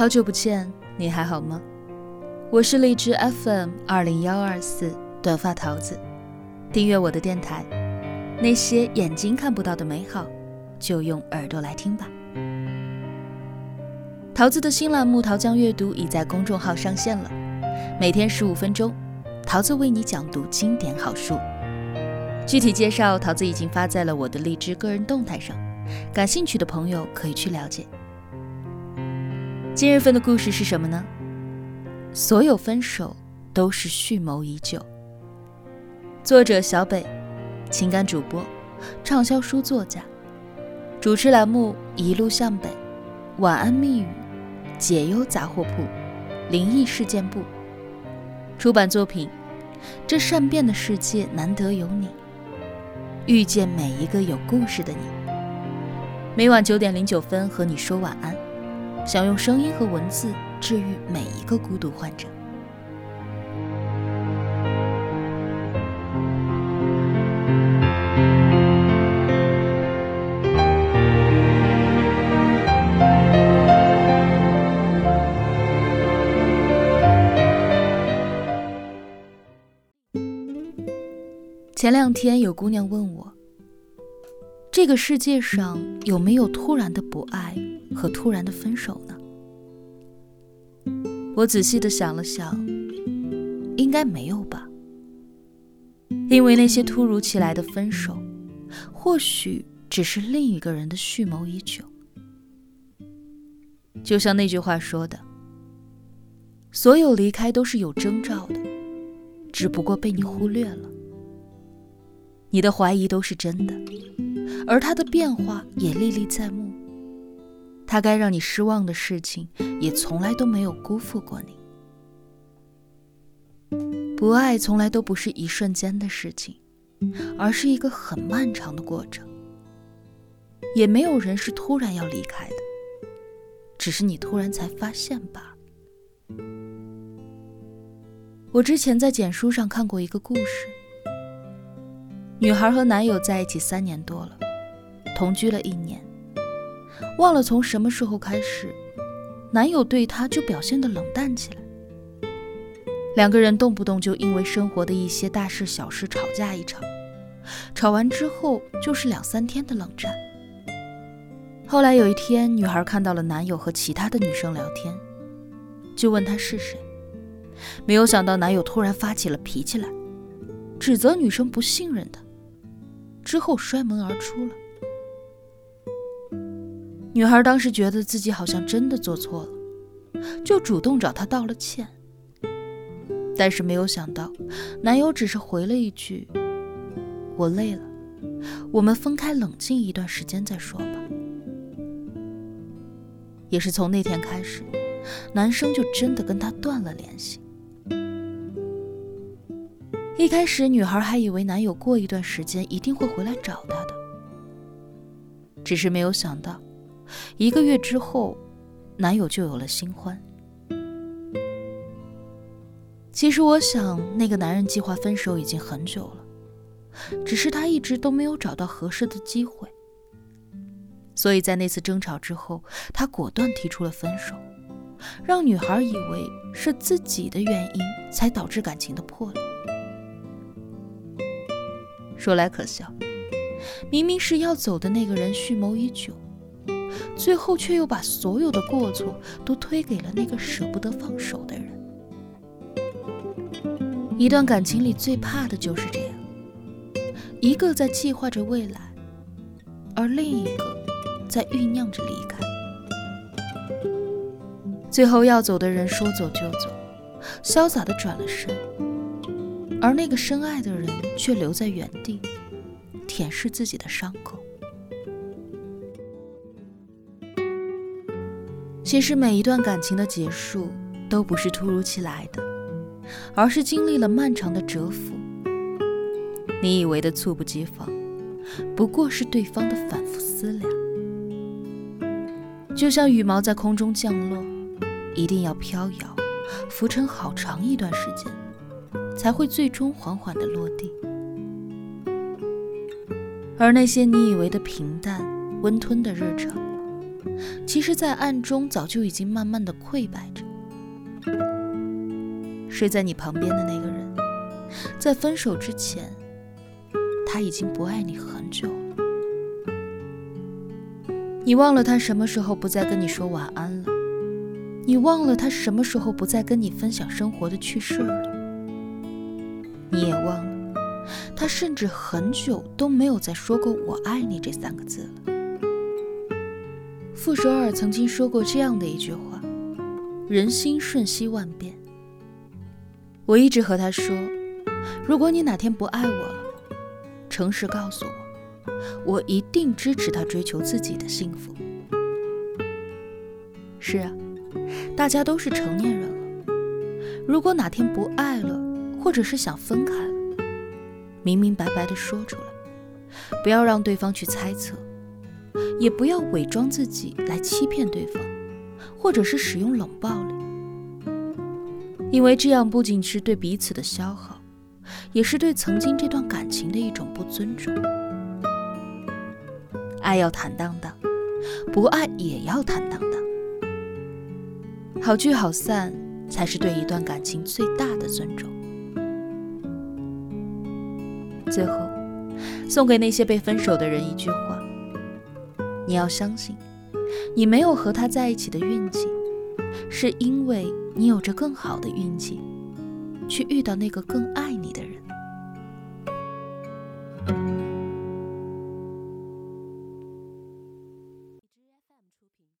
好久不见，你还好吗？我是荔枝 FM 二零幺二四短发桃子，订阅我的电台，那些眼睛看不到的美好，就用耳朵来听吧。桃子的新栏目《桃江阅读》已在公众号上线了，每天十五分钟，桃子为你讲读经典好书。具体介绍，桃子已经发在了我的荔枝个人动态上，感兴趣的朋友可以去了解。今日份的故事是什么呢？所有分手都是蓄谋已久。作者小北，情感主播，畅销书作家，主持栏目一路向北，晚安密语，解忧杂货铺，灵异事件部。出版作品：这善变的世界难得有你，遇见每一个有故事的你。每晚九点零九分和你说晚安。想用声音和文字治愈每一个孤独患者。前两天有姑娘问我：“这个世界上有没有突然的不爱？”和突然的分手呢？我仔细的想了想，应该没有吧。因为那些突如其来的分手，或许只是另一个人的蓄谋已久。就像那句话说的：“所有离开都是有征兆的，只不过被你忽略了。你的怀疑都是真的，而他的变化也历历在目。”他该让你失望的事情，也从来都没有辜负过你。不爱从来都不是一瞬间的事情，而是一个很漫长的过程。也没有人是突然要离开的，只是你突然才发现罢了。我之前在简书上看过一个故事，女孩和男友在一起三年多了，同居了一年。忘了从什么时候开始，男友对她就表现得冷淡起来。两个人动不动就因为生活的一些大事小事吵架一场，吵完之后就是两三天的冷战。后来有一天，女孩看到了男友和其他的女生聊天，就问他是谁。没有想到男友突然发起了脾气来，指责女生不信任他，之后摔门而出了。女孩当时觉得自己好像真的做错了，就主动找他道了歉。但是没有想到，男友只是回了一句：“我累了，我们分开冷静一段时间再说吧。”也是从那天开始，男生就真的跟她断了联系。一开始，女孩还以为男友过一段时间一定会回来找她的，只是没有想到。一个月之后，男友就有了新欢。其实我想，那个男人计划分手已经很久了，只是他一直都没有找到合适的机会。所以在那次争吵之后，他果断提出了分手，让女孩以为是自己的原因才导致感情的破裂。说来可笑，明明是要走的那个人蓄谋已久。最后却又把所有的过错都推给了那个舍不得放手的人。一段感情里最怕的就是这样，一个在计划着未来，而另一个在酝酿着离开。最后要走的人说走就走，潇洒的转了身，而那个深爱的人却留在原地，舔舐自己的伤口。其实每一段感情的结束都不是突如其来的，而是经历了漫长的蛰伏。你以为的猝不及防，不过是对方的反复思量。就像羽毛在空中降落，一定要飘摇、浮沉好长一段时间，才会最终缓缓的落地。而那些你以为的平淡、温吞的日常，其实，在暗中早就已经慢慢的溃败着。睡在你旁边的那个人，在分手之前，他已经不爱你很久了。你忘了他什么时候不再跟你说晚安了？你忘了他什么时候不再跟你分享生活的趣事了？你也忘了，他甚至很久都没有再说过“我爱你”这三个字了。傅首尔曾经说过这样的一句话：“人心瞬息万变。”我一直和他说：“如果你哪天不爱我了，诚实告诉我，我一定支持他追求自己的幸福。”是啊，大家都是成年人了，如果哪天不爱了，或者是想分开了，明明白白的说出来，不要让对方去猜测。也不要伪装自己来欺骗对方，或者是使用冷暴力，因为这样不仅是对彼此的消耗，也是对曾经这段感情的一种不尊重。爱要坦荡荡，不爱也要坦荡荡。好聚好散，才是对一段感情最大的尊重。最后，送给那些被分手的人一句话。你要相信，你没有和他在一起的运气，是因为你有着更好的运气，去遇到那个更爱你的。